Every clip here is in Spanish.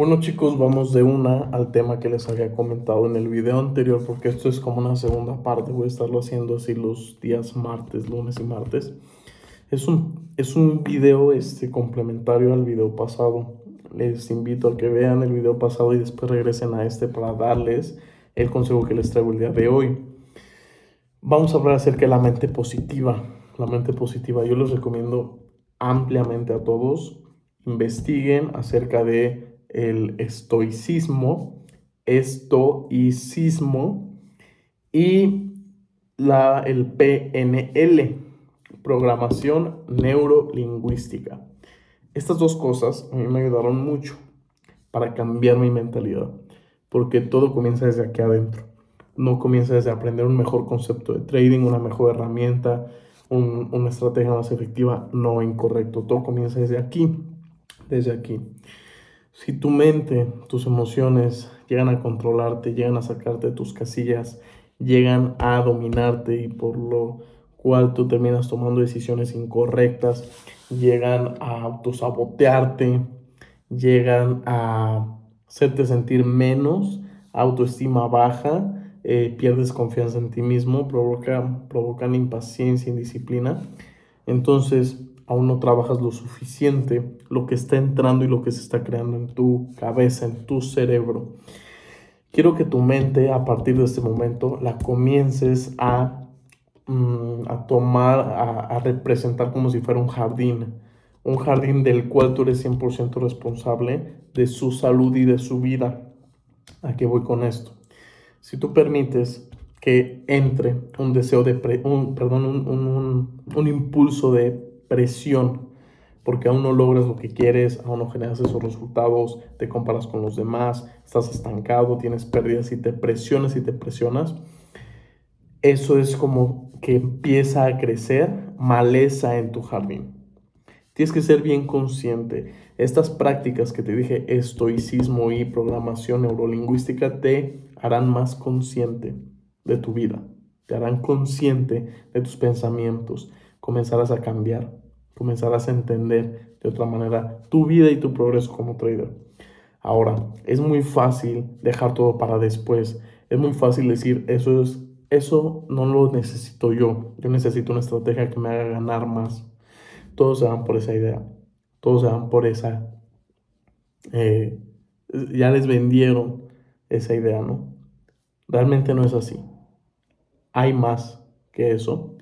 Bueno chicos, vamos de una al tema que les había comentado en el video anterior, porque esto es como una segunda parte, voy a estarlo haciendo así los días martes, lunes y martes. Es un, es un video este, complementario al video pasado. Les invito a que vean el video pasado y después regresen a este para darles el consejo que les traigo el día de hoy. Vamos a hablar acerca de la mente positiva. La mente positiva yo les recomiendo ampliamente a todos. Investiguen acerca de el estoicismo, estoicismo y la, el PNL, programación neurolingüística. Estas dos cosas a mí me ayudaron mucho para cambiar mi mentalidad, porque todo comienza desde aquí adentro. No comienza desde aprender un mejor concepto de trading, una mejor herramienta, una estrategia más efectiva. No, incorrecto. Todo comienza desde aquí, desde aquí. Si tu mente, tus emociones llegan a controlarte, llegan a sacarte de tus casillas, llegan a dominarte y por lo cual tú terminas tomando decisiones incorrectas, llegan a autosabotearte, llegan a hacerte sentir menos, autoestima baja, eh, pierdes confianza en ti mismo, provoca, provocan impaciencia, indisciplina. Entonces, aún no trabajas lo suficiente, lo que está entrando y lo que se está creando en tu cabeza, en tu cerebro. Quiero que tu mente a partir de este momento la comiences a, mm, a tomar, a, representar como si fuera un jardín, un jardín del cual tú eres 100% responsable de su salud y de su vida. ¿A qué voy con esto? Si tú permites que entre un deseo de, un, perdón, un, un, un impulso de presión, porque aún no logras lo que quieres, aún no generas esos resultados, te comparas con los demás, estás estancado, tienes pérdidas y te presionas y te presionas. Eso es como que empieza a crecer maleza en tu jardín. Tienes que ser bien consciente. Estas prácticas que te dije, estoicismo y programación neurolingüística, te harán más consciente de tu vida. Te harán consciente de tus pensamientos. Comenzarás a cambiar comenzarás a entender de otra manera tu vida y tu progreso como trader. Ahora, es muy fácil dejar todo para después. Es muy fácil decir, eso es eso no lo necesito yo. Yo necesito una estrategia que me haga ganar más. Todos se van por esa idea. Todos se van por esa. Eh, ya les vendieron esa idea, ¿no? Realmente no es así. Hay más que eso.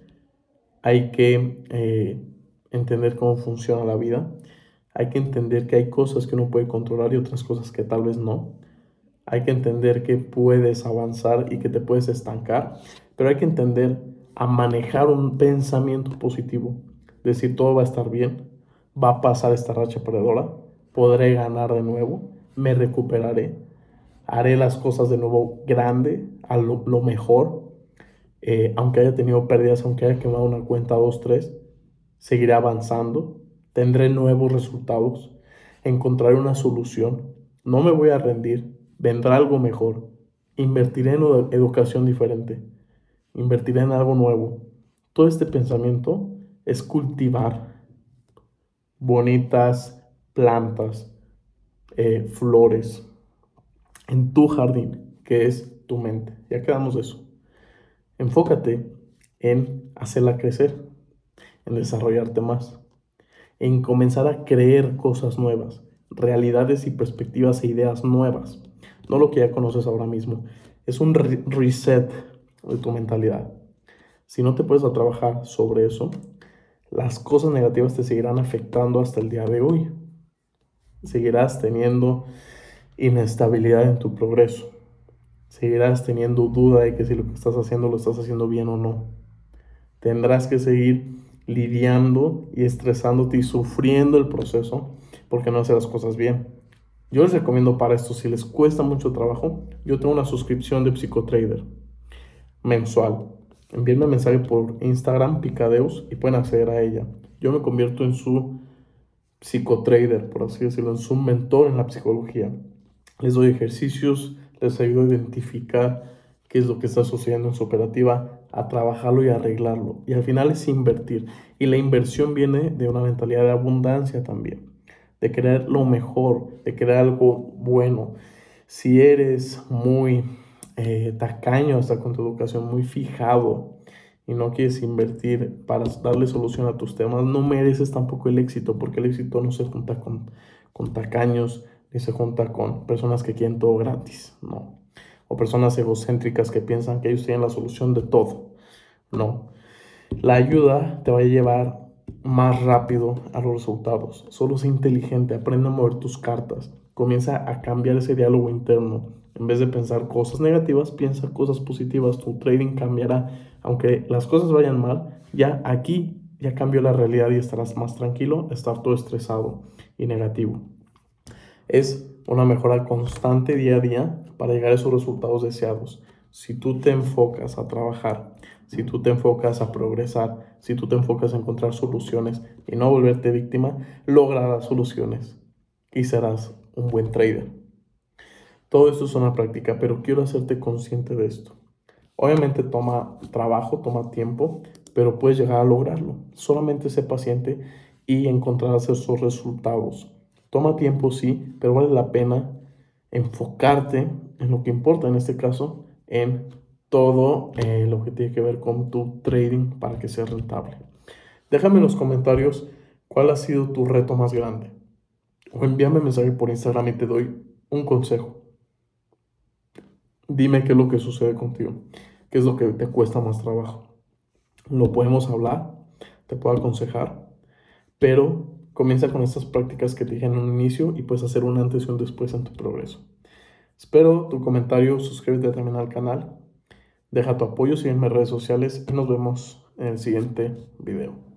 Hay que eh, entender cómo funciona la vida. Hay que entender que hay cosas que uno puede controlar y otras cosas que tal vez no. Hay que entender que puedes avanzar y que te puedes estancar, pero hay que entender a manejar un pensamiento positivo. Decir, todo va a estar bien, va a pasar esta racha perdedora, podré ganar de nuevo, me recuperaré, haré las cosas de nuevo grande, a lo, mejor, eh, aunque haya tenido pérdidas, aunque haya quemado una cuenta 2, 3, seguiré avanzando, tendré nuevos resultados, encontraré una solución, no me voy a rendir, vendrá algo mejor, invertiré en educación diferente, invertiré en algo nuevo. Todo este pensamiento es cultivar bonitas plantas, eh, flores en tu jardín, que es tu mente. Ya quedamos eso. Enfócate en hacerla crecer en desarrollarte más, en comenzar a creer cosas nuevas, realidades y perspectivas e ideas nuevas, no lo que ya conoces ahora mismo. Es un reset de tu mentalidad. Si no te puedes a trabajar sobre eso, las cosas negativas te seguirán afectando hasta el día de hoy. Seguirás teniendo inestabilidad en tu progreso. Seguirás teniendo duda de que si lo que estás haciendo lo estás haciendo bien o no. Tendrás que seguir lidiando y estresándote y sufriendo el proceso porque no haces las cosas bien. Yo les recomiendo para esto, si les cuesta mucho trabajo, yo tengo una suscripción de Psicotrader mensual. Envíenme mensaje por Instagram, Picadeus, y pueden acceder a ella. Yo me convierto en su psicotrader, por así decirlo, en su mentor en la psicología. Les doy ejercicios, les ayudo a identificar qué es lo que está sucediendo en su operativa, a trabajarlo y arreglarlo. Y al final es invertir. Y la inversión viene de una mentalidad de abundancia también. de querer lo mejor, de querer algo bueno. Si eres muy eh, tacaño hasta con tu educación, muy fijado y no quieres invertir para darle solución a tus temas, no mereces tampoco el éxito, porque el éxito no se junta con, con tacaños ni se junta con personas que quieren todo gratis, no. O personas egocéntricas que piensan que ellos tienen la solución de todo, no. La ayuda te va a llevar más rápido a los resultados. Solo sé inteligente, aprende a mover tus cartas, comienza a cambiar ese diálogo interno. En vez de pensar cosas negativas, piensa cosas positivas. Tu trading cambiará. Aunque las cosas vayan mal, ya aquí ya cambió la realidad y estarás más tranquilo, estar todo estresado y negativo. Es una mejora constante día a día para llegar a esos resultados deseados. Si tú te enfocas a trabajar, si tú te enfocas a progresar, si tú te enfocas a encontrar soluciones y no volverte víctima, lograrás soluciones y serás un buen trader. Todo esto es una práctica, pero quiero hacerte consciente de esto. Obviamente toma trabajo, toma tiempo, pero puedes llegar a lograrlo. Solamente sé paciente y encontrarás esos resultados. Toma tiempo, sí, pero vale la pena enfocarte en lo que importa, en este caso, en todo eh, lo que tiene que ver con tu trading para que sea rentable. Déjame en los comentarios cuál ha sido tu reto más grande. O envíame mensaje por Instagram y te doy un consejo. Dime qué es lo que sucede contigo, qué es lo que te cuesta más trabajo. Lo podemos hablar, te puedo aconsejar, pero comienza con estas prácticas que te dije en un inicio y puedes hacer un antes y un después en tu progreso. Espero tu comentario, suscríbete también al canal, deja tu apoyo, sígueme en redes sociales y nos vemos en el siguiente video.